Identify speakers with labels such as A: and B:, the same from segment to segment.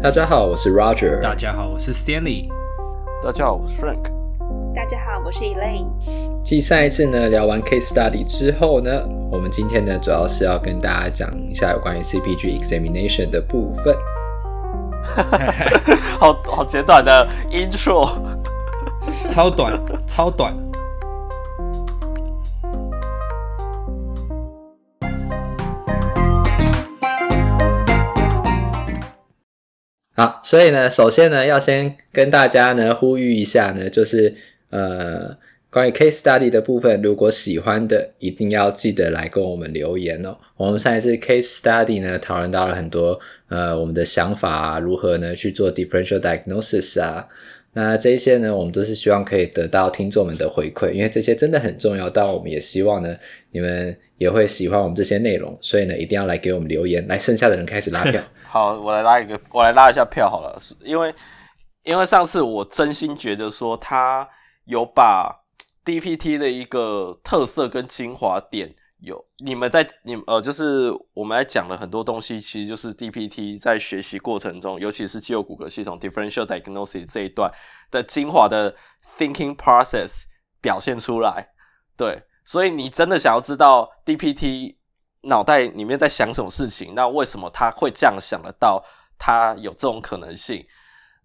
A: 大家好，我是 Roger。
B: 大家好，我是 Stanley。
C: 大家好，我是 Frank。
D: 大家好，我是 Elaine。
A: 继上一次呢聊完 case study 之后呢，我们今天呢主要是要跟大家讲一下有关于 CPG examination 的部分。
C: 好好简短的 intro，
B: 超短，超短。
A: 好，所以呢，首先呢，要先跟大家呢呼吁一下呢，就是呃，关于 case study 的部分，如果喜欢的，一定要记得来跟我们留言哦。我们上一次 case study 呢，讨论到了很多呃我们的想法啊，如何呢去做 differential diagnosis 啊，那这一些呢，我们都是希望可以得到听众们的回馈，因为这些真的很重要。但我们也希望呢，你们也会喜欢我们这些内容，所以呢，一定要来给我们留言。来，剩下的人开始拉票。
C: 好，我来拉一个，我来拉一下票好了，是因为因为上次我真心觉得说他有把 DPT 的一个特色跟精华点有，你们在你呃，就是我们来讲了很多东西，其实就是 DPT 在学习过程中，尤其是肌肉骨骼系统 differential diagnosis 这一段的精华的 thinking process 表现出来，对，所以你真的想要知道 DPT。脑袋里面在想什么事情？那为什么他会这样想得到？他有这种可能性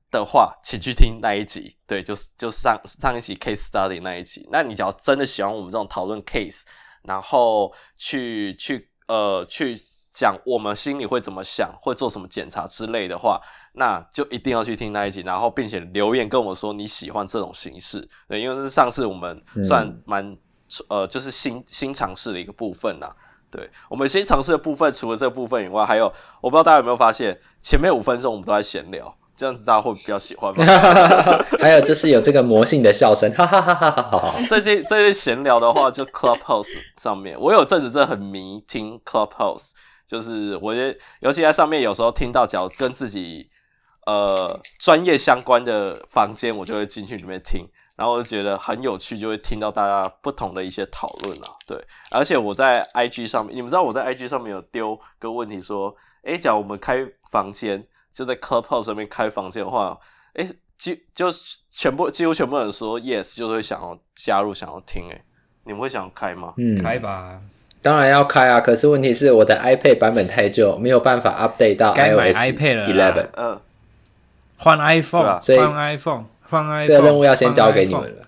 C: 的话，请去听那一集。对，就是就上上一集 case study 那一集。那你只要真的喜欢我们这种讨论 case，然后去去呃去讲我们心里会怎么想，会做什么检查之类的话，那就一定要去听那一集，然后并且留言跟我说你喜欢这种形式。对，因为这是上次我们算蛮、嗯、呃就是新新尝试的一个部分啦。对，我们先尝试的部分，除了这个部分以外，还有我不知道大家有没有发现，前面五分钟我们都在闲聊，这样子大家会比较喜欢吗？
A: 还有就是有这个魔性的笑声，哈哈哈哈哈哈。
C: 这些这些闲聊的话，就 Clubhouse 上面，我有阵子真的很迷听 Clubhouse，就是我觉得，尤其在上面有时候听到，只要跟自己呃专业相关的房间，我就会进去里面听。然后我就觉得很有趣，就会听到大家不同的一些讨论啊，对。而且我在 IG 上面，你们知道我在 IG 上面有丢个问题说，诶，假如我们开房间，就在 Clubhouse 上面开房间的话，诶，几就全部几乎全部人说 yes，就是会想要加入，想要听。诶，你们会想要开吗？
B: 嗯，开吧，
A: 当然要开啊。可是问题是我的 iPad 版本太旧，没有办法 update 到 iOS 11。
B: 嗯，换 iPhone，
A: 啊，所以
B: 换 iPhone。
A: 这个任务要先交给你们了。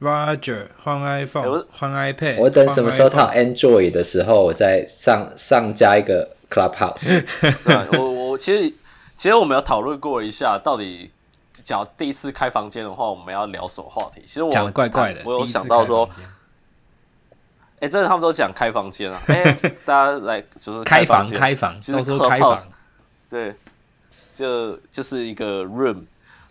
B: Roger，换 iPhone，换 iPad。
A: 我等什么时候套 Android 的时候，我再上上加一个 Clubhouse。
C: 我我其实其实我们有讨论过一下，到底讲第一次开房间的话，我们要聊什么话题？其实我
B: 讲的怪怪的。
C: 我有想到说，哎，真的他们都讲开房间啊！哎，大家来就是
B: 开房开房，其实都说开房。
C: 对，就就是一个 room。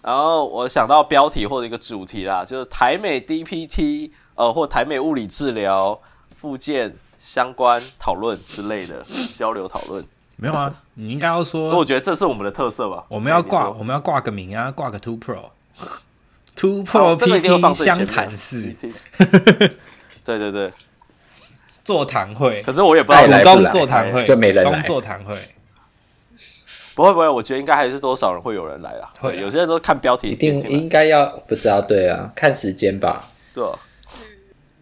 C: 然后我想到标题或者一个主题啦，就是台美 DPT 呃，或台美物理治疗附件相关讨论之类的交流讨论。
B: 没有啊，你应该要说。
C: 我觉得这是我们的特色吧。
B: 我们要挂，我们要挂个名啊，挂个 Two Pro，Two Pro PT 相谈室。
C: 对对对，
B: 座谈会。
C: 可是我也不知道
A: 来
B: 不来，座谈会
A: 就没人来。
B: 座谈会。
C: 不会不会，我觉得应该还是多少人会有人来啦。会，有些人都看标题，
A: 一定应该要不知道对啊，看时间吧。
C: 对，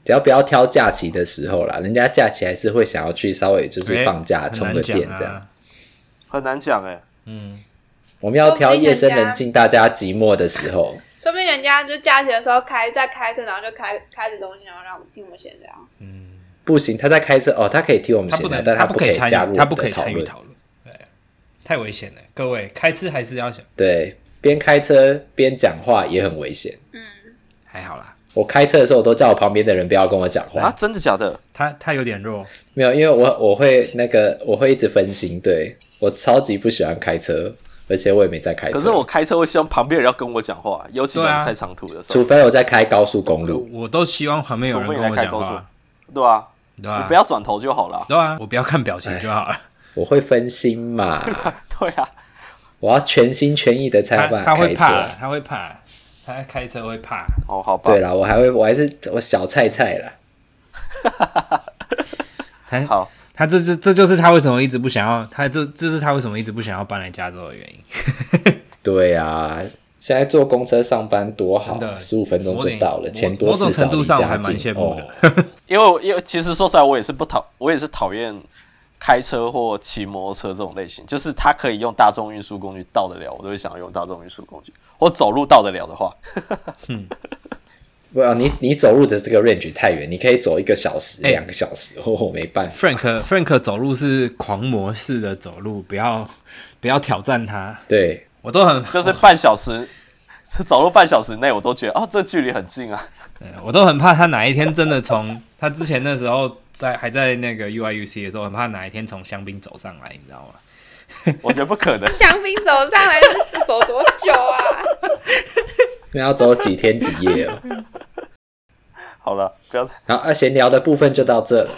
A: 只要不要挑假期的时候啦，人家假期还是会想要去稍微就是放假充个电这样。
C: 很难讲哎，
B: 嗯，
A: 我们要挑夜深人静、大家寂寞的时候。
D: 说不定人家就假期的时候开在开车，然后就开开着东西，然后让我们听我们闲聊。
B: 嗯，
A: 不行，他在开车哦，他可以听我们闲聊，但他不可以加入，
B: 他不可以参与讨论。太危险了，各位开车还是要想。
A: 对，边开车边讲话也很危险。
D: 嗯，
B: 还好啦。
A: 我开车的时候，我都叫我旁边的人不要跟我讲话。
C: 啊，真的假的？
B: 他他有点弱。
A: 没有，因为我我会那个，我会一直分心。对，我超级不喜欢开车，而且我也没在开车。
C: 可是我开车会希望旁边人要跟我讲话，尤其是开长途的时候。
A: 除非我在开高速公路，
B: 我都希望旁边有人跟我讲话。
C: 对啊，对啊，你不要转头就好了。
B: 对啊，我不要看表情就好了。
A: 我会分心嘛？
C: 对啊。
A: 我要全心全意的才把
B: 他会怕，他会怕，他开车会怕。
C: 哦，好吧。
A: 对了，我还会，我还是我小菜菜啦。
B: 他好，他这这这就是他为什么一直不想要，他这这是他为什么一直不想要搬来加州的原因。
A: 对啊，现在坐公车上班多好，十五分钟就到了，钱多事少，
B: 某种程度上我还蛮羡慕的。
C: 哦、因为因为其实说实在，我也是不讨，我也是讨厌开车或骑摩托车这种类型，就是他可以用大众运输工具到得了，我都会想要用大众运输工具，或走路到得了的话。嗯
A: 不要你，你走路的这个 range 太远，你可以走一个小时、两、欸、个小时，哦，我没办法。
B: Frank Frank 走路是狂魔式的走路，不要不要挑战他。
A: 对，
B: 我都很
C: 就是半小时 走路半小时内，我都觉得哦，这距离很近啊。
B: 对，我都很怕他哪一天真的从他之前那时候在还在那个 UIUC 的时候，很怕哪一天从香槟走上来，你知道吗？
C: 我觉得不可能。
D: 香槟走上来是走多久啊？
A: 那 要走几天几夜哦。
C: 好了，不要。
A: 好，那闲聊的部分就到这了，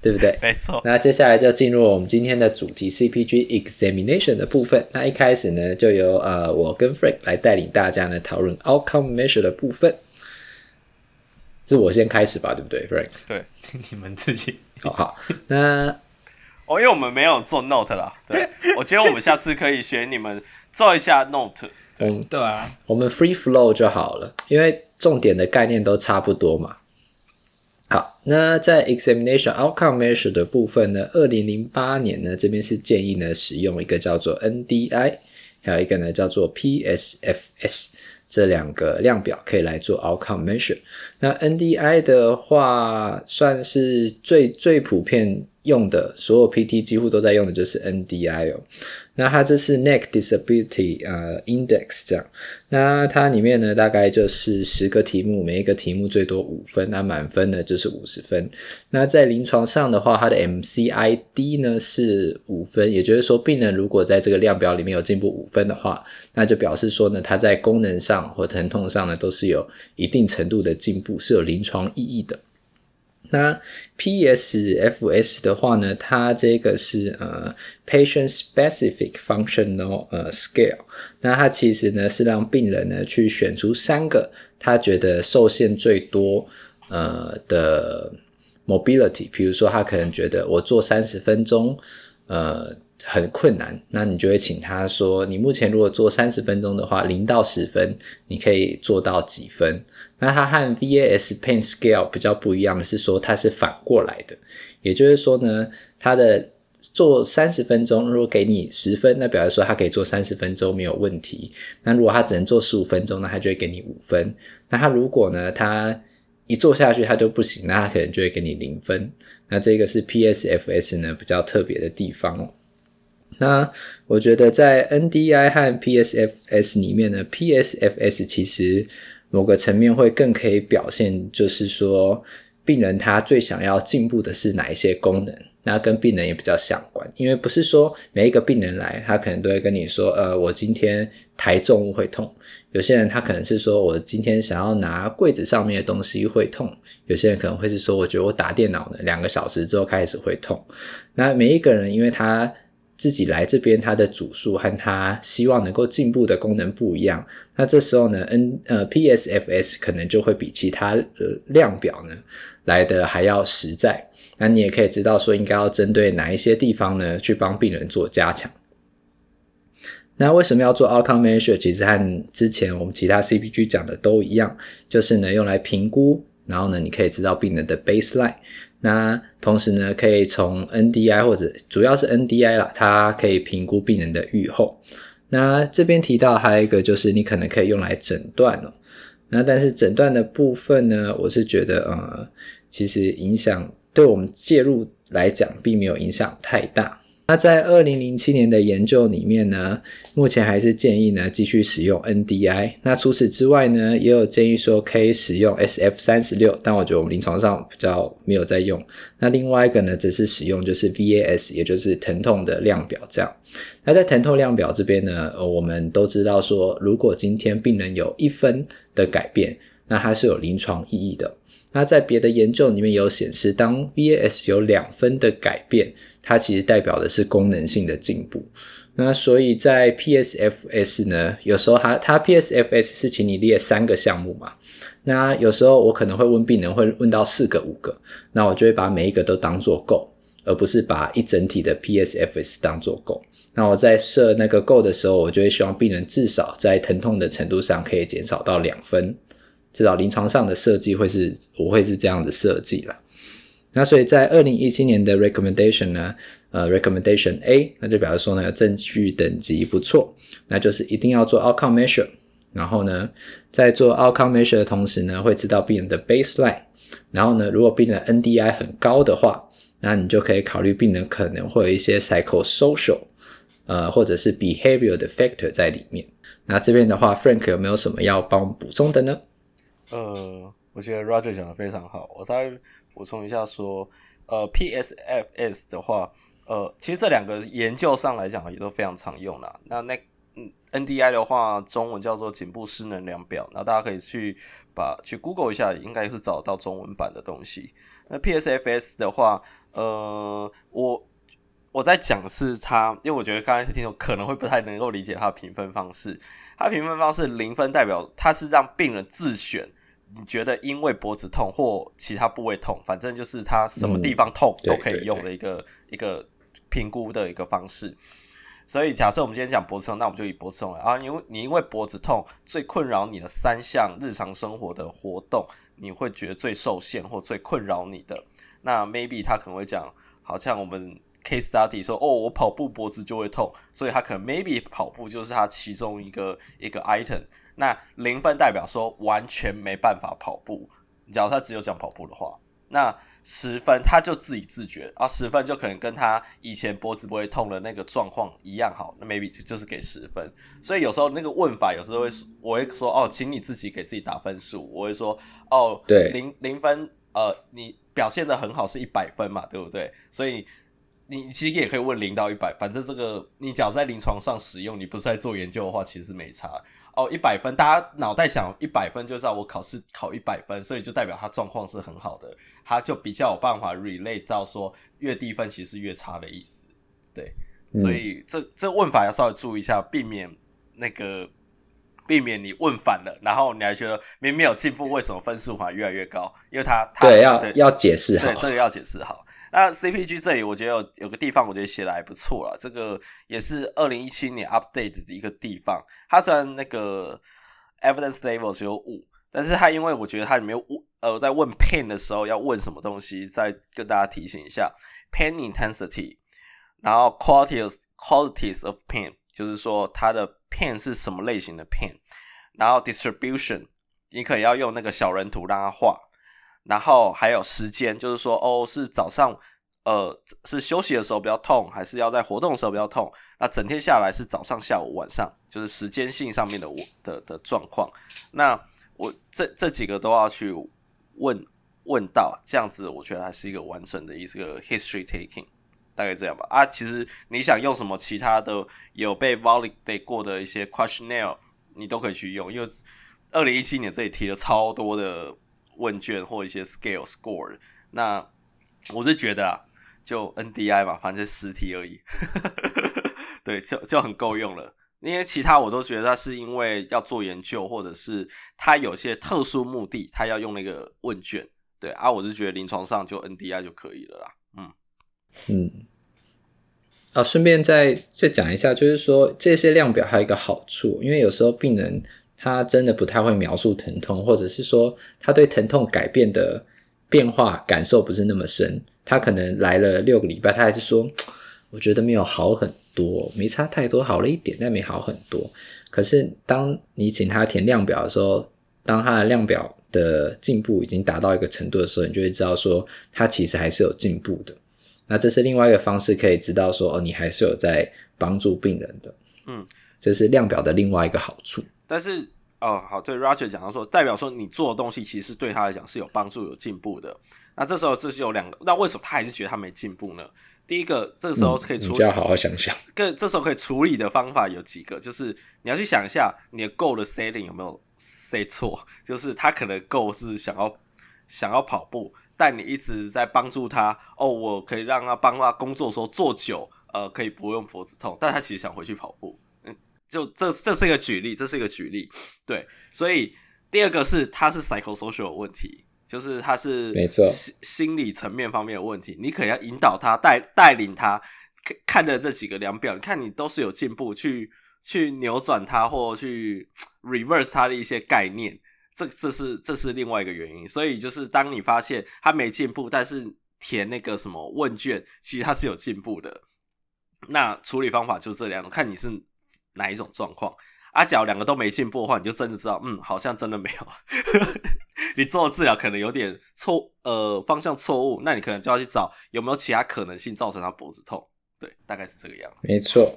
A: 对不对？
C: 没错。
A: 那接下来就进入我们今天的主题 CPG examination 的部分。那一开始呢，就由呃我跟 Frank 来带领大家呢讨论 outcome measure 的部分。是我先开始吧，对不对，Frank？
C: 对，你们自己。
A: 好好。那
C: 哦，因为我们没有做 note 啦，对，我觉得我们下次可以学你们做一下 note。
A: 嗯，
B: 对啊，
A: 我们 free flow 就好了，因为重点的概念都差不多嘛。好，那在 examination outcome measure 的部分呢，二零零八年呢，这边是建议呢使用一个叫做 NDI，还有一个呢叫做 PSFS 这两个量表可以来做 outcome measure。那 NDI 的话，算是最最普遍用的，所有 PT 几乎都在用的就是 NDI 哦。那它这是 Neck Disability 呃 Index 这样，那它里面呢大概就是十个题目，每一个题目最多五分，那满分呢就是五十分。那在临床上的话，它的 MCID 呢是五分，也就是说，病人如果在这个量表里面有进步五分的话，那就表示说呢，他在功能上或疼痛上呢都是有一定程度的进步，是有临床意义的。那 PSFS 的话呢，它这个是呃 Patient Specific Functional 呃 Scale，那它其实呢是让病人呢去选出三个他觉得受限最多呃的 Mobility，比如说他可能觉得我做三十分钟呃。很困难，那你就会请他说，你目前如果做三十分钟的话，零到十分，你可以做到几分？那它和 VAS Pain Scale 比较不一样的是说，它是反过来的，也就是说呢，它的做三十分钟，如果给你十分，那表示说他可以做三十分钟没有问题。那如果他只能做十五分钟，那他就会给你五分。那他如果呢，他一做下去他就不行，那他可能就会给你零分。那这个是 PSFS 呢比较特别的地方哦。那我觉得在 NDI 和 PSFS 里面呢，PSFS 其实某个层面会更可以表现，就是说病人他最想要进步的是哪一些功能，那跟病人也比较相关，因为不是说每一个病人来，他可能都会跟你说，呃，我今天抬重物会痛，有些人他可能是说我今天想要拿柜子上面的东西会痛，有些人可能会是说，我觉得我打电脑呢两个小时之后开始会痛，那每一个人因为他自己来这边，他的组数和他希望能够进步的功能不一样。那这时候呢，N 呃 PSFS 可能就会比其他呃量表呢来的还要实在。那你也可以知道说，应该要针对哪一些地方呢去帮病人做加强。那为什么要做 Outcome Measure？其实和之前我们其他 CPG 讲的都一样，就是呢用来评估，然后呢你可以知道病人的 baseline。那同时呢，可以从 NDI 或者主要是 NDI 啦，它可以评估病人的预后。那这边提到还有一个就是你可能可以用来诊断哦。那但是诊断的部分呢，我是觉得呃，其实影响对我们介入来讲，并没有影响太大。那在二零零七年的研究里面呢，目前还是建议呢继续使用 NDI。那除此之外呢，也有建议说可以使用 SF 三十六，但我觉得我们临床上比较没有在用。那另外一个呢，只是使用就是 VAS，也就是疼痛的量表这样。那在疼痛量表这边呢，我们都知道说，如果今天病人有一分的改变，那它是有临床意义的。那在别的研究里面有显示，当 VAS 有两分的改变，它其实代表的是功能性的进步，那所以在 PSFS 呢，有时候它它 PSFS 是请你列三个项目嘛，那有时候我可能会问病人会问到四个五个，那我就会把每一个都当做够，而不是把一整体的 PSFS 当做够。那我在设那个够的时候，我就会希望病人至少在疼痛的程度上可以减少到两分，至少临床上的设计会是我会是这样的设计了。那所以在二零一七年的 recommendation 呢，呃，recommendation A，那就表示说呢，证据等级不错，那就是一定要做 outcome measure。然后呢，在做 outcome measure 的同时呢，会知道病人的 baseline。然后呢，如果病人的 NDI 很高的话，那你就可以考虑病人可能会有一些 psychosocial。呃，或者是 behavior 的 factor 在里面。那这边的话，Frank 有没有什么要帮我们补充的呢？
C: 呃，我觉得 Roger 讲的非常好。我在补充一下说，呃，PSFS 的话，呃，其实这两个研究上来讲也都非常常用啦。那那嗯，NDI 的话，中文叫做颈部失能量表，那大家可以去把去 Google 一下，应该是找到中文版的东西。那 PSFS 的话，呃，我。我在讲是他，因为我觉得刚才听众可能会不太能够理解他的评分方式。他评分方式零分代表他是让病人自选，你觉得因为脖子痛或其他部位痛，反正就是它什么地方痛都可以用的一个、嗯、一个评估的一个方式。所以假设我们今天讲脖子痛，那我们就以脖子痛来啊，因为你因为脖子痛最困扰你的三项日常生活的活动，你会觉得最受限或最困扰你的，那 maybe 他可能会讲，好像我们。Case study 说哦，我跑步脖子就会痛，所以他可能 maybe 跑步就是他其中一个一个 item。那零分代表说完全没办法跑步。假如他只有讲跑步的话，那十分他就自己自觉啊，十分就可能跟他以前脖子不会痛的那个状况一样好，那 maybe 就是给十分。所以有时候那个问法有时候会我会说哦，请你自己给自己打分数。我会说哦，
A: 对，
C: 零零分，呃，你表现的很好是一百分嘛，对不对？所以。你其实也可以问零到一百，反正这个你只要在临床上使用，你不是在做研究的话，其实是没差哦。一百分，大家脑袋想一百分就知道我考试考一百分，所以就代表他状况是很好的，他就比较有办法 relate 到说越低分其实是越差的意思。对，嗯、所以这这问法要稍微注意一下，避免那个避免你问反了，然后你还觉得明明有进步，为什么分数反而越来越高？因为他，他
A: 对要要解释好，
C: 对这个要解释好。那 CPG 这里，我觉得有有个地方，我觉得写的还不错了。这个也是二零一七年 update 的一个地方。它虽然那个 evidence level 只有五，但是它因为我觉得它里面问呃在问 pain 的时候要问什么东西，再跟大家提醒一下 pain intensity，然后 qualities qualities of pain，就是说它的 pain 是什么类型的 pain，然后 distribution，你可以要用那个小人图让它画。然后还有时间，就是说，哦，是早上，呃，是休息的时候比较痛，还是要在活动的时候比较痛？那整天下来是早上、下午、晚上，就是时间性上面的我的的状况。那我这这几个都要去问问到，这样子我觉得还是一个完整的一个 history taking，大概这样吧。啊，其实你想用什么其他的有被 validate 过的一些 questionnaire，你都可以去用，因为二零一七年这里提了超多的。问卷或一些 scale score，那我是觉得啊，就 NDI 嘛，反正十题而已，对，就就很够用了。因为其他我都觉得他是因为要做研究，或者是他有些特殊目的，他要用那个问卷。对啊，我是觉得临床上就 NDI 就可以了啦。嗯
A: 嗯，啊，顺便再再讲一下，就是说这些量表还有一个好处，因为有时候病人。他真的不太会描述疼痛，或者是说他对疼痛改变的变化感受不是那么深。他可能来了六个礼拜，他还是说，我觉得没有好很多，没差太多，好了一点，但没好很多。可是当你请他填量表的时候，当他的量表的进步已经达到一个程度的时候，你就会知道说他其实还是有进步的。那这是另外一个方式，可以知道说哦，你还是有在帮助病人的。嗯，这是量表的另外一个好处。
C: 但是哦，好，对 Roger 讲到说，代表说你做的东西其实对他来讲是有帮助、有进步的。那这时候这是有两个，那为什么他还是觉得他没进步呢？第一个，这个时候可以处理，
A: 嗯、要好好想想。
C: 这这时候可以处理的方法有几个，就是你要去想一下你的 goal 的 setting 有没有 set 错，就是他可能 goal 是想要想要跑步，但你一直在帮助他。哦，我可以让他帮他工作的时候坐久，呃，可以不用脖子痛，但他其实想回去跑步。就这，这是一个举例，这是一个举例，对。所以第二个是，他是 psychosocial 的问题，就是他是
A: 没错
C: 心心理层面方面的问题，你可能要引导他带带领他看看着这几个量表，你看你都是有进步，去去扭转它或去 reverse 它的一些概念，这这是这是另外一个原因。所以就是当你发现他没进步，但是填那个什么问卷，其实他是有进步的，那处理方法就这两种，看你是哪一种状况。阿角两个都没进步的话，你就真的知道，嗯，好像真的没有。你做的治疗可能有点错，呃，方向错误，那你可能就要去找有没有其他可能性造成他脖子痛。对，大概是这个样子。
A: 没错。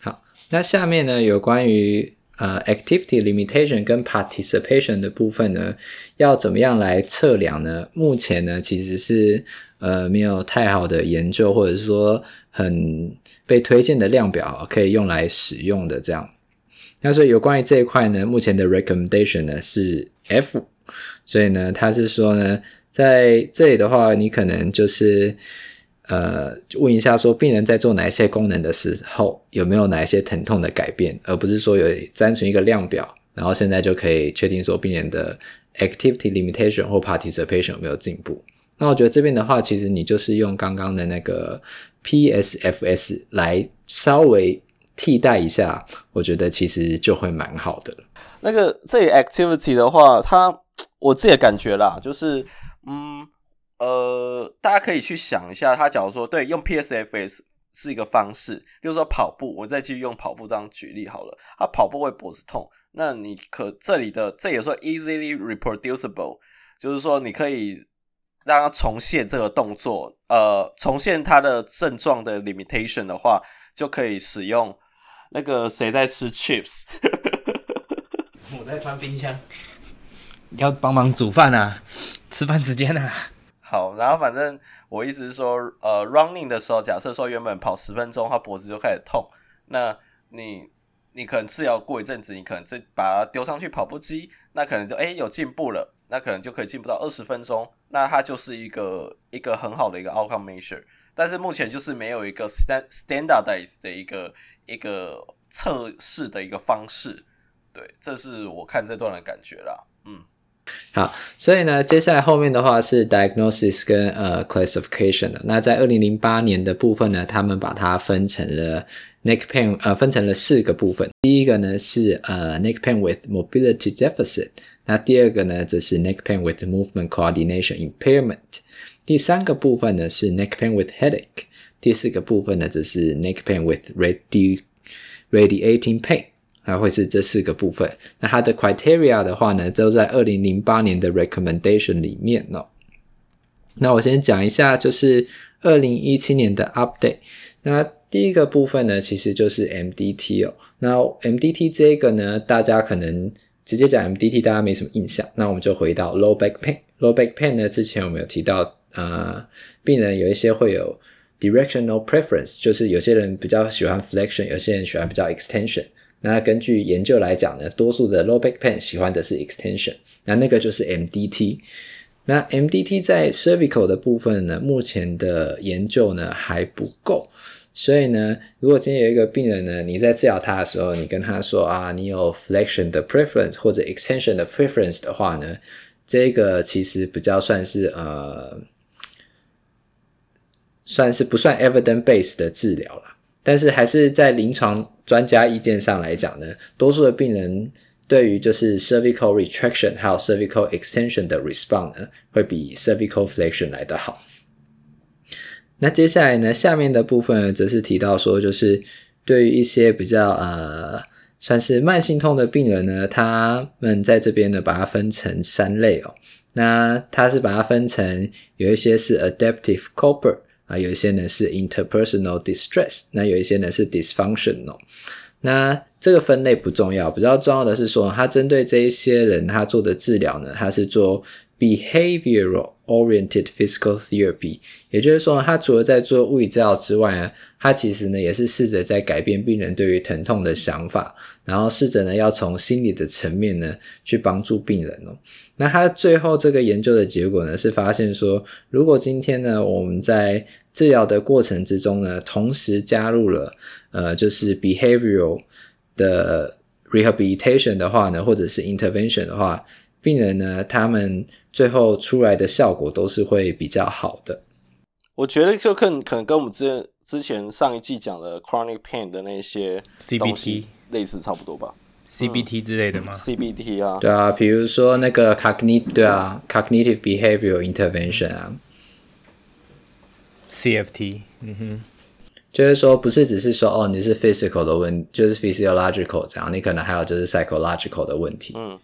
A: 好，那下面呢，有关于呃 activity limitation 跟 participation 的部分呢，要怎么样来测量呢？目前呢，其实是呃没有太好的研究，或者是说很被推荐的量表可以用来使用的这样。那所以有关于这一块呢，目前的 recommendation 呢是 F，所以呢，他是说呢，在这里的话，你可能就是呃问一下说，病人在做哪一些功能的时候，有没有哪一些疼痛的改变，而不是说有单纯一个量表，然后现在就可以确定说病人的 activity limitation 或 participation 有没有进步。那我觉得这边的话，其实你就是用刚刚的那个 PSFS 来稍微。替代一下，我觉得其实就会蛮好的。
C: 那个这 activity 的话，它我自己的感觉啦，就是嗯呃，大家可以去想一下，他假如说对用 PSFS 是一个方式，比如说跑步，我再继续用跑步这样举例好了。他跑步会脖子痛，那你可这里的这也说 easily reproducible，就是说你可以让他重现这个动作，呃，重现他的症状的 limitation 的话，就可以使用。那个谁在吃 chips？
B: 我在翻冰箱，要帮忙煮饭啊，吃饭时间啊。
C: 好，然后反正我意思是说，呃，running 的时候，假设说原本跑十分钟，他脖子就开始痛，那你你可能治疗过一阵子，你可能再把它丢上去跑步机，那可能就诶有进步了，那可能就可以进步到二十分钟，那它就是一个一个很好的一个 outcome measure。但是目前就是没有一个 stand standardized 的一个。一个测试的一个方式，对，这是我看这段的感觉啦。嗯，
A: 好，所以呢，接下来后面的话是 diagnosis 跟呃 classification 的。那在二零零八年的部分呢，他们把它分成了 neck pain，呃，分成了四个部分。第一个呢是呃 neck pain with mobility deficit，那第二个呢则是 neck pain with movement coordination impairment。第三个部分呢是 neck pain with headache。第四个部分呢，则是 neck pain with radi radiating pain，还会是这四个部分。那它的 criteria 的话呢，都在二零零八年的 recommendation 里面哦。那我先讲一下，就是二零一七年的 update。那第一个部分呢，其实就是 MDT 哦。那 MDT 这个呢，大家可能直接讲 MDT，大家没什么印象。那我们就回到 low back pain。low back pain 呢，之前我们有提到，呃，病人有一些会有。Directional preference 就是有些人比较喜欢 flexion，有些人喜欢比较 extension。那根据研究来讲呢，多数的 low back pain 喜欢的是 extension。那那个就是 MDT。那 MDT 在 cervical 的部分呢，目前的研究呢还不够。所以呢，如果今天有一个病人呢，你在治疗他的时候，你跟他说啊，你有 flexion 的 preference 或者 extension 的 preference 的话呢，这个其实比较算是呃。算是不算 evidence based 的治疗啦，但是还是在临床专家意见上来讲呢，多数的病人对于就是 cervical retraction 还有 cervical extension 的 response 呢，会比 cervical flexion 来得好。那接下来呢，下面的部分，则是提到说，就是对于一些比较呃算是慢性痛的病人呢，他们在这边呢，把它分成三类哦。那他是把它分成有一些是 adaptive coper。啊，有一些呢是 interpersonal distress，那有一些呢是 dysfunctional。那这个分类不重要，比较重要的是说，他针对这一些人，他做的治疗呢，他是做 behavioral oriented physical therapy，也就是说，他除了在做物理治疗之外呢，他其实呢也是试着在改变病人对于疼痛的想法，然后试着呢要从心理的层面呢去帮助病人哦。那他最后这个研究的结果呢是发现说，如果今天呢我们在治疗的过程之中呢，同时加入了呃就是 behavioral 的 rehabilitation 的话呢，或者是 intervention 的话。病人呢，他们最后出来的效果都是会比较好的。
C: 我觉得就更可能跟我们之前之前上一季讲的 chronic pain 的那些
B: CBT
C: 类似差不多吧
B: ，CBT 之类的吗、
C: 嗯、？CBT 啊，
A: 对啊，比如说那个 cognitive 对啊，cognitive behavioral intervention 啊
B: ，CFT，嗯哼，
A: 就是说不是只是说哦你是 physical 的问，就是 physiological 这样，你可能还有就是 psychological 的问题，嗯。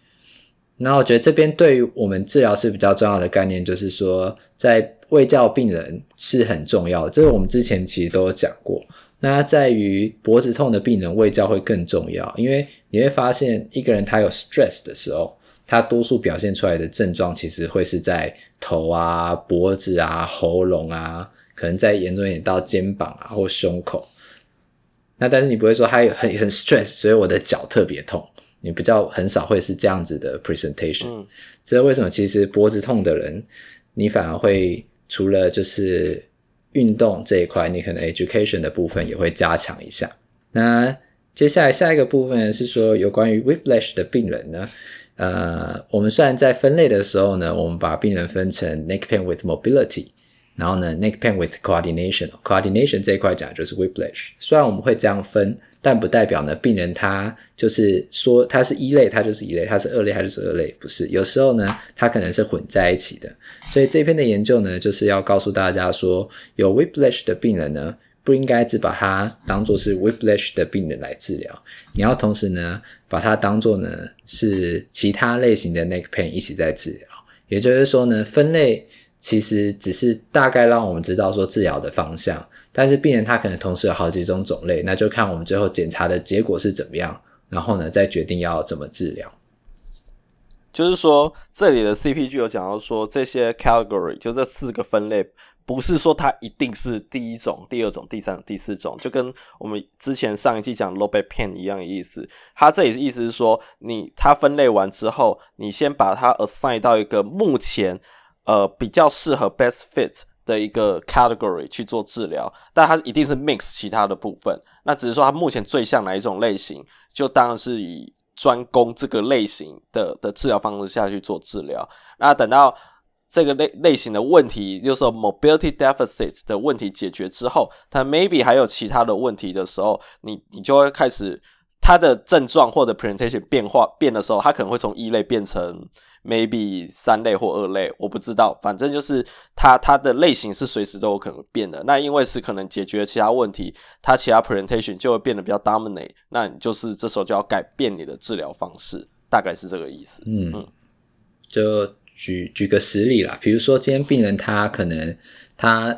A: 那我觉得这边对于我们治疗师比较重要的概念，就是说，在胃教病人是很重要的。这个我们之前其实都有讲过。那在于脖子痛的病人，胃教会更重要，因为你会发现一个人他有 stress 的时候，他多数表现出来的症状其实会是在头啊、脖子啊、喉咙啊，可能再严重一点到肩膀啊或胸口。那但是你不会说他很很 stress，所以我的脚特别痛。你比较很少会是这样子的 presentation，嗯，这是为什么？其实脖子痛的人，你反而会除了就是运动这一块，你可能 education 的部分也会加强一下。那接下来下一个部分是说有关于 whiplash 的病人呢，呃，我们虽然在分类的时候呢，我们把病人分成 neck pain with mobility，然后呢 neck pain with coordination，coordination 这一块讲的就是 whiplash，虽然我们会这样分。但不代表呢，病人他就是说他是一类，他就是一类；他是二类，他就是二类。不是，有时候呢，他可能是混在一起的。所以这篇的研究呢，就是要告诉大家说，有 whiplash 的病人呢，不应该只把它当做是 whiplash 的病人来治疗，你要同时呢，把它当做呢是其他类型的 neck pain 一起在治疗。也就是说呢，分类其实只是大概让我们知道说治疗的方向。但是病人他可能同时有好几种种类，那就看我们最后检查的结果是怎么样，然后呢再决定要怎么治疗。
C: 就是说，这里的 CPG 有讲到说，这些 category 就这四个分类，不是说它一定是第一种、第二种、第三、第四种，就跟我们之前上一季讲 low back pain 一样的意思。它这里的意思是说，你它分类完之后，你先把它 assign 到一个目前呃比较适合 best fit。的一个 category 去做治疗，但它一定是 mix 其他的部分。那只是说它目前最像哪一种类型，就当然是以专攻这个类型的的治疗方式下去做治疗。那等到这个类类型的问题，就是说 mobility deficits 的问题解决之后，它 maybe 还有其他的问题的时候，你你就会开始它的症状或者 presentation 变化变的时候，它可能会从一类变成。Maybe 三类或二类，我不知道，反正就是它它的类型是随时都有可能变的。那因为是可能解决其他问题，它其他 presentation 就会变得比较 dominate。那你就是这时候就要改变你的治疗方式，大概是这个意思。
A: 嗯，嗯就举举个实例啦，比如说今天病人他可能他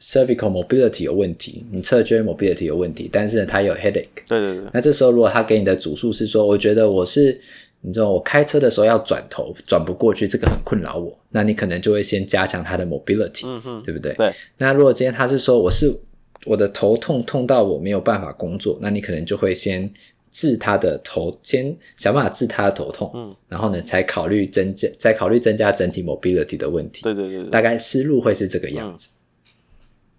A: cervical mobility 有问题，你侧椎 mobility 有问题，但是呢他有 headache。
C: 对对对。
A: 那这时候如果他给你的主诉是说，我觉得我是。你知道我开车的时候要转头转不过去，这个很困扰我。那你可能就会先加强他的 mobility，嗯哼，对不对？
C: 对。
A: 那如果今天他是说我是我的头痛痛到我没有办法工作，那你可能就会先治他的头，先想办法治他的头痛，嗯，然后呢才考虑增加，再考虑增加整体 mobility 的问题。
C: 对对对，对。
A: 大概思路会是这个样子。嗯、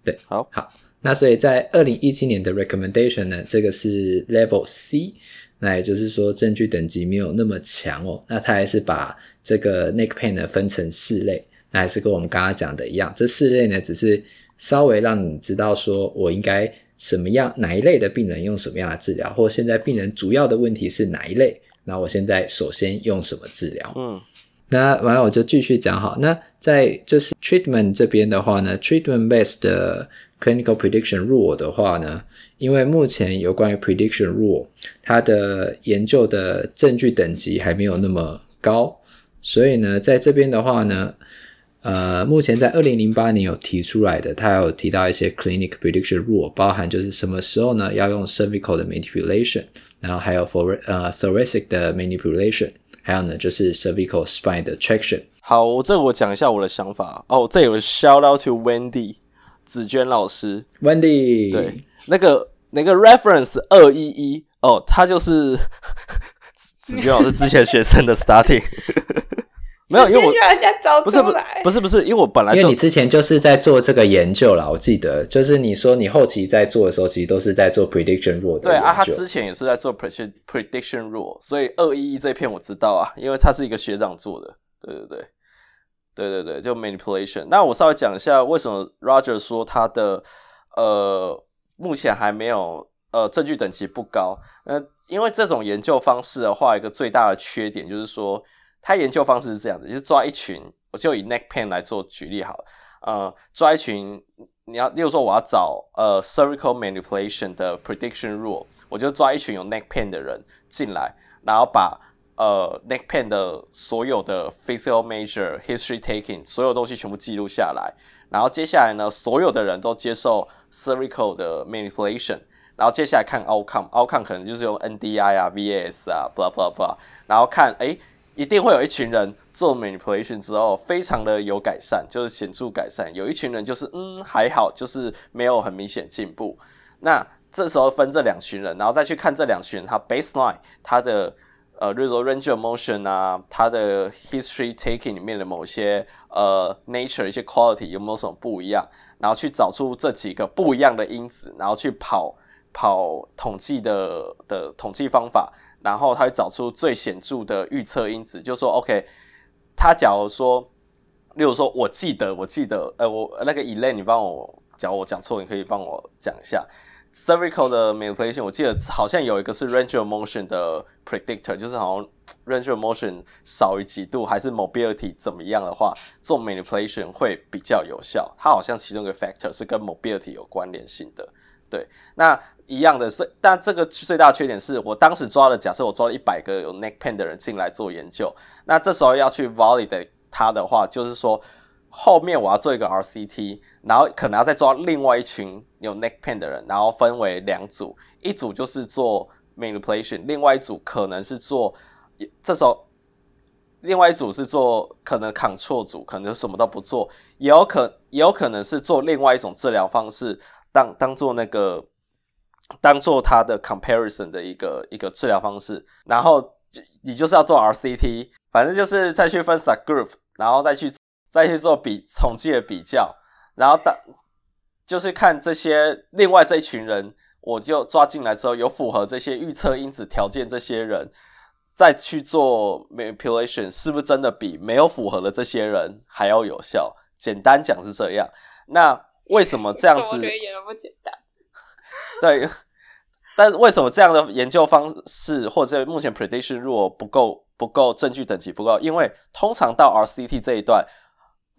A: 对，
C: 好，
A: 好。那所以在二零一七年的 recommendation 呢，这个是 level C。那也就是说，证据等级没有那么强哦。那他还是把这个 neck pain 呢分成四类，那还是跟我们刚刚讲的一样。这四类呢，只是稍微让你知道说我应该什么样哪一类的病人用什么样的治疗，或现在病人主要的问题是哪一类，那我现在首先用什么治疗？嗯，那完了我就继续讲好。那在就是 treatment 这边的话呢，treatment based 的 clinical prediction rule 的话呢。因为目前有关于 prediction rule，它的研究的证据等级还没有那么高，所以呢，在这边的话呢，呃，目前在二零零八年有提出来的，它有提到一些 clinical prediction rule，包含就是什么时候呢要用 cervical 的 manipulation，然后还有 for 呃 thoracic 的 manipulation，还有呢就是 cervical spine 的 traction。
C: 好，这我讲一下我的想法哦，这有 shout out to Wendy 子娟老师
A: ，Wendy。
C: 对。那个那个 reference 二一一哦，他就是 紫娟老师之前学生的 starting。没有，因为我
D: 需要人家招
C: 不是不
D: 出来，
C: 不是不是，因为我本来就
A: 因为你之前就是在做这个研究啦，我记得就是你说你后期在做的时候，其实都是在做 prediction rule 的
C: 对啊，他之前也是在做 prediction prediction rule，所以二一一这篇我知道啊，因为他是一个学长做的，对对对，对对对，就 manipulation。那我稍微讲一下为什么 Roger 说他的呃目前还没有呃证据等级不高，呃，因为这种研究方式的话，一个最大的缺点就是说。他研究方式是这样的，就是抓一群，我就以 neck pain 来做举例好了，呃，抓一群，你要，例如说我要找呃 cervical manipulation 的 prediction rule，我就抓一群有 neck pain 的人进来，然后把呃 neck pain 的所有的 physical measure history taking 所有东西全部记录下来，然后接下来呢，所有的人都接受 cervical 的 manipulation，然后接下来看 outcome，outcome 可能就是用 NDI 啊，VAS 啊，blah blah blah，然后看诶。一定会有一群人做 manipulation 之后非常的有改善，就是显著改善。有一群人就是嗯还好，就是没有很明显进步。那这时候分这两群人，然后再去看这两群人他 baseline 他的呃，例如说 range of motion 啊，它的 history taking 里面的某些呃 nature 一些 quality 有没有什么不一样，然后去找出这几个不一样的因子，然后去跑跑统计的的统计方法。然后他会找出最显著的预测因子，就说 OK，他假如说，例如说，我记得，我记得，呃，我那个 Elaine，你帮我，假如我讲错，你可以帮我讲一下。Cervical 的 manipulation，我记得好像有一个是 range of motion 的 predictor，就是好像 range of motion 少于几度，还是 mobility 怎么样的话，做 manipulation 会比较有效。它好像其中一个 factor 是跟 mobility 有关联性的。对，那一样的是，但这个最大缺点是我当时抓了，假设我抓了一百个有 neck pain 的人进来做研究，那这时候要去 validate 它的话，就是说后面我要做一个 RCT，然后可能要再抓另外一群有 neck pain 的人，然后分为两组，一组就是做 manipulation，另外一组可能是做，这时候另外一组是做可能 control 组，可能什么都不做，也有可也有可能是做另外一种治疗方式。当当做那个，当做他的 comparison 的一个一个治疗方式，然后你就是要做 RCT，反正就是再去分 subgroup，然后再去再去做比统计的比较，然后当就是看这些另外这一群人，我就抓进来之后有符合这些预测因子条件，这些人再去做 manipulation，是不是真的比没有符合的这些人还要有效？简单讲是这样，那。为什么这样子？
D: 一点都不简单。
C: 对，但是为什么这样的研究方式或者目前 prediction 如果不够不够证据等级不够？因为通常到 RCT 这一段，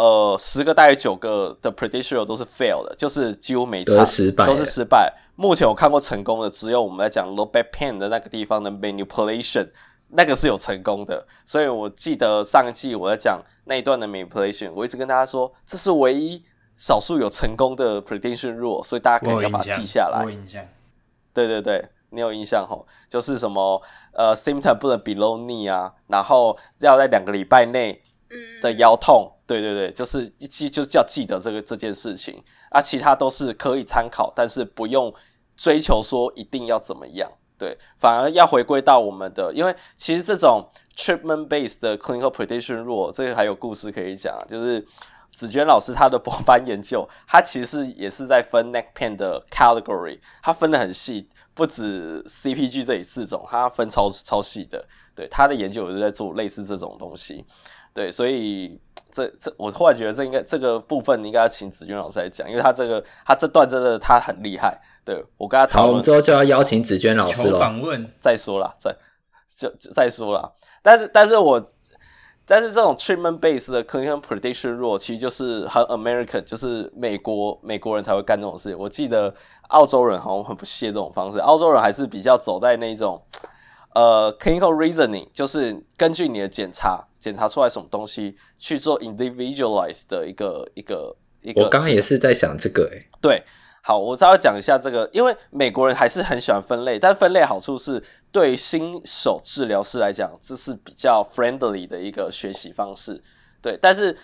C: 呃，十个大约九个的 prediction 都是 fail 的，就是几乎没差，都是失败。都是失败。目前我看过成功的，只有我们在讲 low back pain 的那个地方的 manipulation，那个是有成功的。所以我记得上一季我在讲那一段的 manipulation，我一直跟大家说，这是唯一。少数有成功的 prediction rule，所以大家可以要把它记下来。
B: 我有印象。
C: 对对对，你有印象吼？就是什么呃，symptom 不能 below knee 啊，然后要在两个礼拜内的腰痛。对对对，就是记就是叫记得这个这件事情啊，其他都是可以参考，但是不用追求说一定要怎么样。对，反而要回归到我们的，因为其实这种 treatment based 的 clinical prediction rule，这个还有故事可以讲，就是。子娟老师她的博班研究，她其实也是在分 neck pain 的 category，她分的很细，不止 CPG 这里四种，她分超超细的。对，他的研究也是在做类似这种东西。对，所以这这我忽然觉得这应该这个部分应该要请子娟老师来讲，因为他这个他这段真的他很厉害。对，我跟他讨论，
A: 好，我们之后就要邀请子娟老师了。
B: 访问
C: 再说了，再就再说了。但是但是我。但是这种 treatment base 的 clinical prediction rule 其实就是很 American，就是美国美国人才会干这种事情。我记得澳洲人好像很不屑这种方式，澳洲人还是比较走在那种呃 clinical reasoning，就是根据你的检查检查出来什么东西去做 individualized 的一个一个一个。
A: 我刚刚也是在想这个诶、欸，
C: 对。好，我稍微讲一下这个，因为美国人还是很喜欢分类，但分类好处是对于新手治疗师来讲，这是比较 friendly 的一个学习方式。对，但是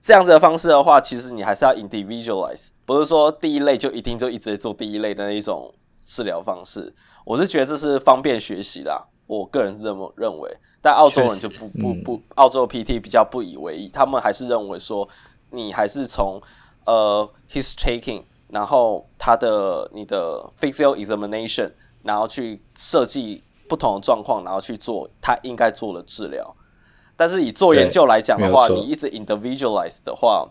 C: 这样子的方式的话，其实你还是要 individualize，不是说第一类就一定就一直做第一类的那一种治疗方式。我是觉得这是方便学习啦，我个人是这么认为。但澳洲人就不
A: 实
C: 不不，澳洲 PT 比较不以为意，他们还是认为说你还是从呃 his taking，然后他的你的 physical examination，然后去设计不同的状况，然后去做他应该做的治疗。但是以做研究来讲的话，你一直 individualize 的话，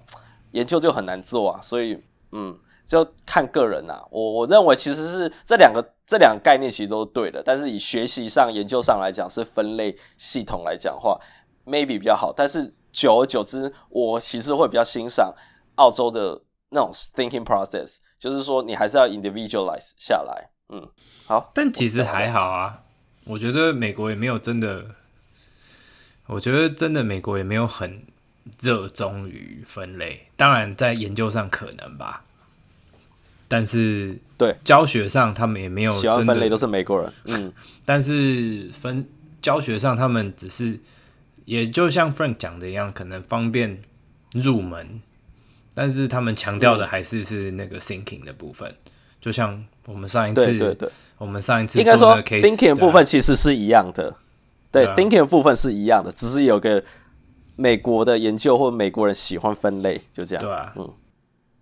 C: 研究就很难做啊。所以，嗯，就看个人啊。我我认为其实是这两个这两个概念其实都是对的。但是以学习上、研究上来讲，是分类系统来讲话，maybe 比较好。但是久而久之，我其实会比较欣赏澳洲的那种 thinking process，就是说你还是要 individualize 下来。嗯，好。
B: 但其实还好啊，我觉得美国也没有真的。我觉得真的美国也没有很热衷于分类，当然在研究上可能吧，但是
C: 对
B: 教学上他们也没有
C: 喜欢分类，都是美国人。嗯，
B: 但是分教学上他们只是，也就像 Frank 讲的一样，可能方便入门，但是他们强调的还是是那个 thinking 的部分，嗯、就像我们上一次，对对对，我们上一次应该说
C: thinking 的部分其实是一样的。对，thinking 的部分是一样的，只是有个美国的研究或美国人喜欢分类，就这样。
B: 对啊，
C: 嗯。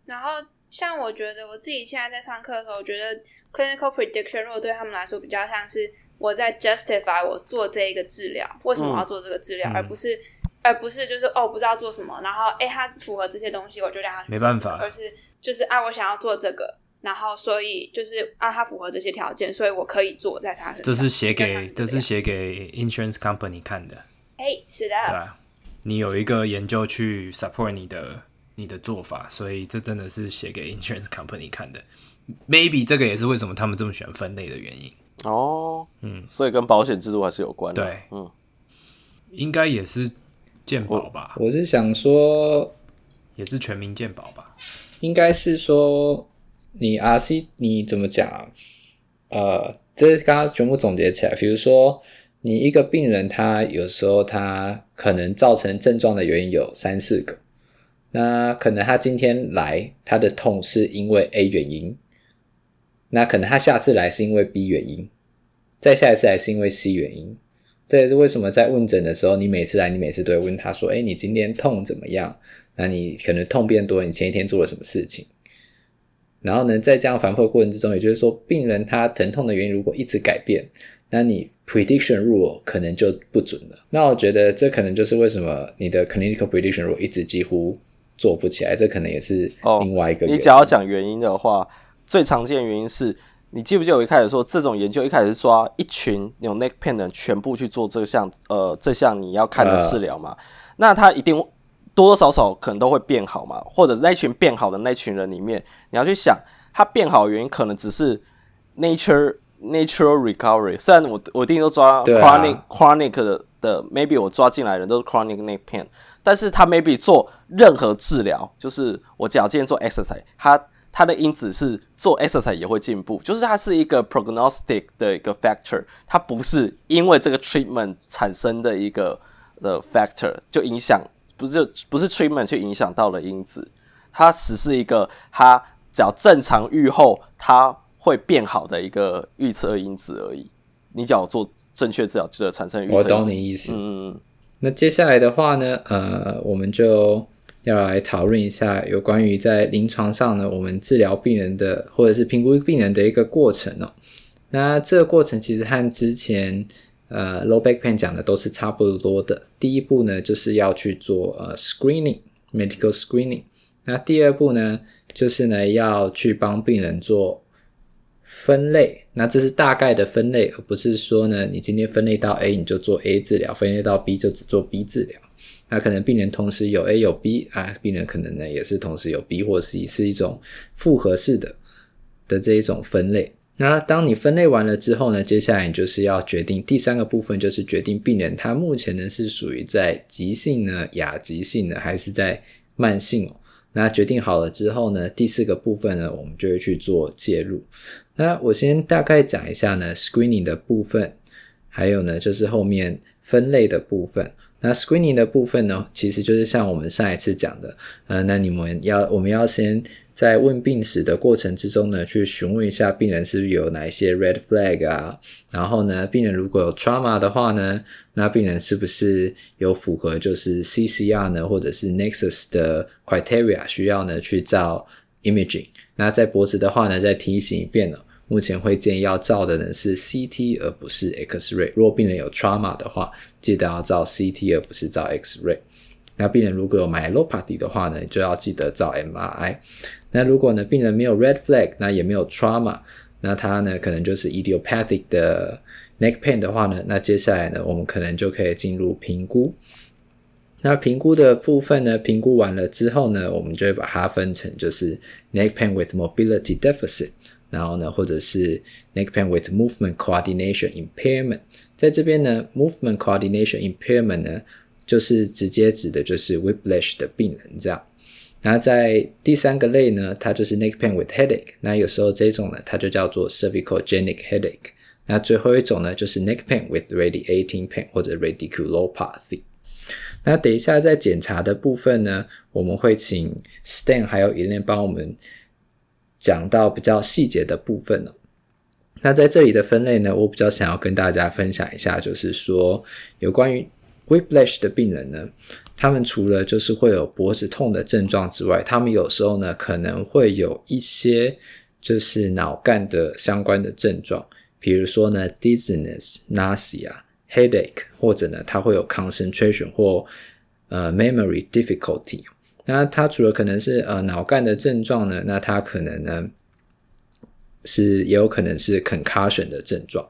D: 然后，像我觉得我自己现在在上课的时候，我觉得 clinical prediction 如果对他们来说比较像是我在 justify 我做这一个治疗，为什么要做这个治疗，嗯、而不是而不是就是哦不知道做什么，然后哎它符合这些东西，我就让它
B: 没办法，
D: 而是就是啊我想要做这个。然后，所以就是啊，它符合这些条件，所以我可以做在它身上。
B: 这是写给这是写给 insurance company 看的。
D: 哎，是的。
B: 对啊，你有一个研究去 support 你的你的做法，所以这真的是写给 insurance company 看的。Maybe 这个也是为什么他们这么喜欢分类的原因。
C: 哦，嗯，所以跟保险制度还是有关的。
B: 对，
C: 嗯，
B: 应该也是健保吧？
A: 我，我是想说，
B: 也是全民健保吧？
A: 应该是说。你 RC 你怎么讲啊？呃，这是刚刚全部总结起来。比如说，你一个病人，他有时候他可能造成症状的原因有三四个。那可能他今天来，他的痛是因为 A 原因，那可能他下次来是因为 B 原因，再下一次来是因为 C 原因。这也是为什么在问诊的时候，你每次来，你每次都会问他说：“哎，你今天痛怎么样？那你可能痛变多，你前一天做了什么事情？”然后呢，在这样反复的过程之中，也就是说，病人他疼痛的原因如果一直改变，那你 prediction rule 可能就不准了。那我觉得这可能就是为什么你的 clinical prediction rule 一直几乎做不起来，这可能也是另外一
C: 个你只要讲原因的话，最常见的原因是你记不记得我一开始说，这种研究一开始是抓一群有 neck pain 的人全部去做这项呃这项你要看的治疗嘛？呃、那他一定。多多少少可能都会变好嘛，或者那群变好的那群人里面，你要去想，他变好的原因可能只是 nature natural recovery。虽然我我一定都抓 chronic、啊、chronic 的的，maybe 我抓进来的人都是 chronic neck pain，但是他 maybe 做任何治疗，就是我假如今天做 exercise，它它的因子是做 exercise 也会进步，就是它是一个 prognostic 的一个 factor，它不是因为这个 treatment 产生的一个的 factor 就影响。不是不是 treatment 去影响到了因子，它只是一个它只要正常愈后它会变好的一个预测因子而已。你只要做正确治疗，就产生预测。
A: 我懂你意思。
C: 嗯，
A: 那接下来的话呢，呃，我们就要来讨论一下有关于在临床上呢，我们治疗病人的或者是评估病人的一个过程哦。那这个过程其实和之前。呃，low back pain 讲的都是差不多的。第一步呢，就是要去做呃 screening，medical screening。那第二步呢，就是呢要去帮病人做分类。那这是大概的分类，而不是说呢，你今天分类到 A 你就做 A 治疗，分类到 B 就只做 B 治疗。那可能病人同时有 A 有 B 啊，病人可能呢也是同时有 B 或 C，是一种复合式的的这一种分类。那当你分类完了之后呢，接下来你就是要决定第三个部分，就是决定病人他目前呢是属于在急性呢、亚急性呢，还是在慢性哦。那决定好了之后呢，第四个部分呢，我们就会去做介入。那我先大概讲一下呢，screening 的部分，还有呢就是后面分类的部分。那 screening 的部分呢，其实就是像我们上一次讲的，呃，那你们要我们要先在问病史的过程之中呢，去询问一下病人是不是有哪一些 red flag 啊，然后呢，病人如果有 trauma 的话呢，那病人是不是有符合就是 CCR 呢，或者是 Nexus 的 criteria 需要呢去照 imaging？那在脖子的话呢，再提醒一遍了。目前会建议要照的呢是 CT 而不是 X-ray。如果病人有 trauma 的话，记得要照 CT 而不是照 X-ray。那病人如果有 myelopathy 的话呢，就要记得照 MRI。那如果呢病人没有 red flag，那也没有 trauma，那他呢可能就是 idiopathic 的 neck pain 的话呢，那接下来呢我们可能就可以进入评估。那评估的部分呢，评估完了之后呢，我们就会把它分成就是 neck pain with mobility deficit。然后呢，或者是 neck pain with movement coordination impairment，在这边呢，movement coordination impairment 呢，就是直接指的就是 whiplash 的病人这样。那在第三个类呢，它就是 neck pain with headache，那有时候这种呢，它就叫做 cervicogenic headache。那最后一种呢，就是 neck pain with radiating pain 或者 radiculopathy。那等一下在检查的部分呢，我们会请 Stan 还有 Elen 帮我们。讲到比较细节的部分了，那在这里的分类呢，我比较想要跟大家分享一下，就是说有关于 whiplash 的病人呢，他们除了就是会有脖子痛的症状之外，他们有时候呢可能会有一些就是脑干的相关的症状，比如说呢 dizziness、nausea、headache，或者呢他会有 concentration 或呃 memory difficulty。那他除了可能是呃脑干的症状呢，那他可能呢是也有可能是 concussion 的症状，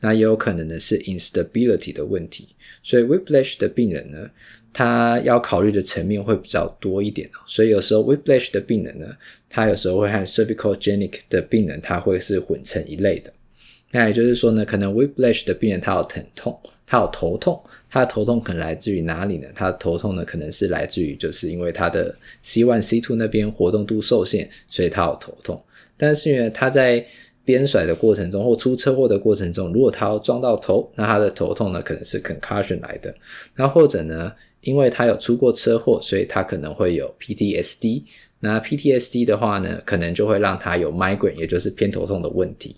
A: 那也有可能呢是 instability 的问题。所以 whiplash 的病人呢，他要考虑的层面会比较多一点。所以有时候 whiplash 的病人呢，他有时候会和 cervicalgenic 的病人他会是混成一类的。那也就是说呢，可能 whiplash 的病人他有疼痛，他有头痛。他的头痛可能来自于哪里呢？他的头痛呢，可能是来自于就是因为他的 C1、C2 那边活动度受限，所以他有头痛。但是呢，他在边甩的过程中或出车祸的过程中，如果他要撞到头，那他的头痛呢，可能是 concussion 来的。那或者呢，因为他有出过车祸，所以他可能会有 PTSD。那 PTSD 的话呢，可能就会让他有 migraine，也就是偏头痛的问题。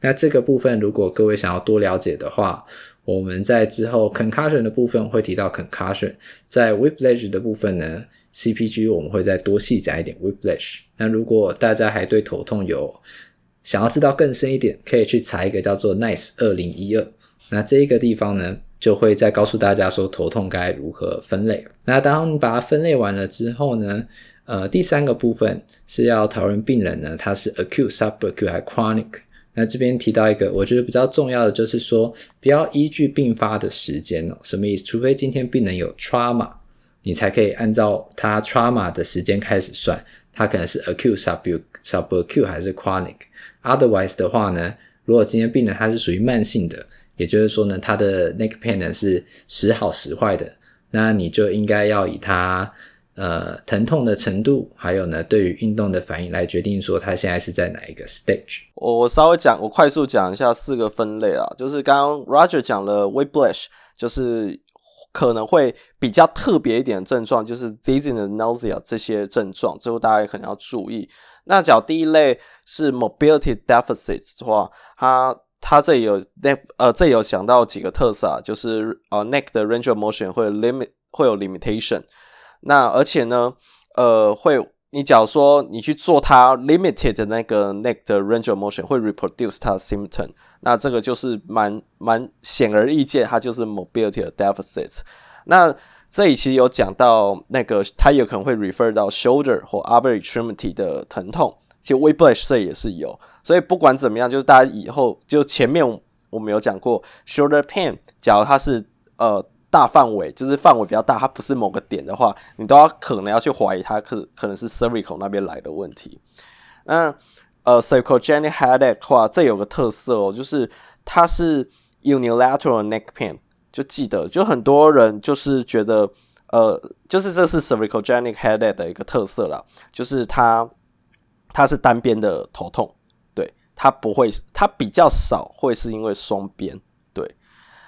A: 那这个部分，如果各位想要多了解的话，我们在之后 concussion 的部分会提到 concussion，在 whiplash 的部分呢，CPG 我们会再多细讲一点 whiplash。那如果大家还对头痛有想要知道更深一点，可以去查一个叫做 NICE 二零一二。那这一个地方呢，就会再告诉大家说头痛该如何分类。那当你把它分类完了之后呢，呃，第三个部分是要讨论病人呢，他是 acute、subacute 还 chronic。那这边提到一个，我觉得比较重要的就是说，不要依据病发的时间哦。什么意思？除非今天病人有 trauma，你才可以按照他 trauma 的时间开始算，他可能是 acute、subacute、subacute 还是 chronic。Otherwise 的话呢，如果今天病人他是属于慢性的，也就是说呢，他的 neck pain 呢是时好时坏的，那你就应该要以他。呃，疼痛的程度，还有呢，对于运动的反应来决定说他现在是在哪一个 stage。
C: 我我稍微讲，我快速讲一下四个分类啊，就是刚刚 Roger 讲了 whiplash，就是可能会比较特别一点的症状，就是 dizziness、nausea 这些症状，最后大家可能要注意。那讲第一类是 mobility deficits 的话，它它这有 neck 呃，这有讲到几个特色啊，就是呃 neck 的 range of motion 会 limit 会有 limitation。那而且呢，呃，会你假如说你去做它 limited 的那个 neck 的 range of motion 会 reproduce 它的 symptom，那这个就是蛮蛮显而易见，它就是 mobility 的 deficit。那这里其实有讲到那个它有可能会 refer 到 shoulder 或 upper extremity 的疼痛，其实 whiplash 这也是有。所以不管怎么样，就是大家以后就前面我们有讲过 shoulder pain，假如它是呃。大范围就是范围比较大，它不是某个点的话，你都要可能要去怀疑它可可能是 cervical 那边来的问题。那呃 cervicogenic headache 话，这有个特色哦，就是它是 unilateral neck pain，就记得就很多人就是觉得呃，就是这是 cervicalgenic headache 的一个特色啦，就是它它是单边的头痛，对，它不会，它比较少会是因为双边，对，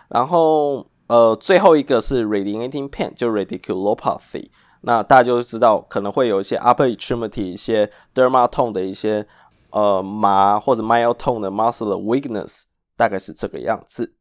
C: 然后。呃，最后一个是 radiating pain，就 radiculopathy。那大家就知道可能会有一些 upper extremity 一些 dermatome 的一些呃麻或者 mild tone 的 muscle weakness，大概是这个样子。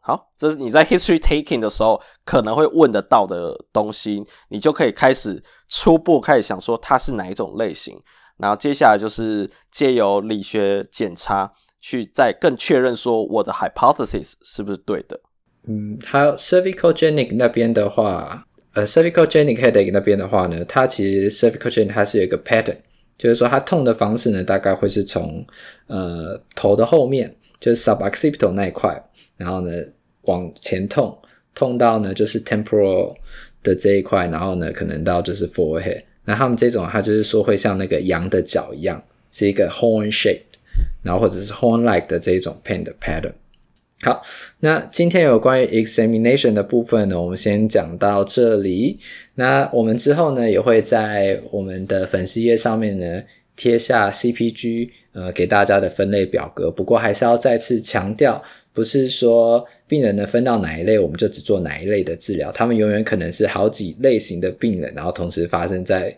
C: 好，这是你在 history taking 的时候可能会问得到的东西，你就可以开始初步开始想说它是哪一种类型。然后接下来就是借由理学检查去再更确认说我的 hypothesis 是不是对的。
A: 嗯，还有 cervicalgenic 那边的话，呃 cervicalgenic headache 那边的话呢，它其实 cervicalgenic 它是有一个 pattern，就是说它痛的方式呢，大概会是从呃头的后面，就是 suboccipital 那一块，然后呢往前痛，痛到呢就是 temporal 的这一块，然后呢可能到就是 forehead。那他们这种，它就是说会像那个羊的角一样，是一个 horn shaped，然后或者是 horn like 的这一种 pain 的 pattern。好，那今天有关于 examination 的部分呢，我们先讲到这里。那我们之后呢，也会在我们的粉丝页上面呢贴下 CPG 呃给大家的分类表格。不过还是要再次强调，不是说病人呢分到哪一类，我们就只做哪一类的治疗。他们永远可能是好几类型的病人，然后同时发生在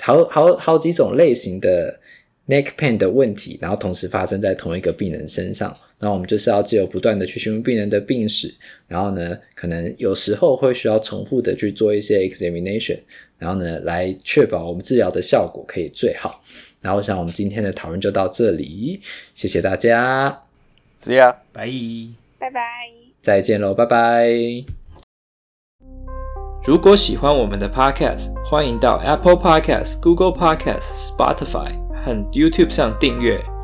A: 好好好几种类型的 neck pain 的问题，然后同时发生在同一个病人身上。那我们就是要借由不断的去询问病人的病史，然后呢，可能有时候会需要重复的去做一些 examination，然后呢，来确保我们治疗的效果可以最好。然后我想我们今天的讨论就到这里，谢谢大家
C: ，See ya，
B: 拜
D: 拜拜，
A: 再见喽，拜拜。
B: 如果喜欢我们的 podcast，欢迎到 Apple Podcast、Google Podcast、Spotify 和 YouTube 上订阅。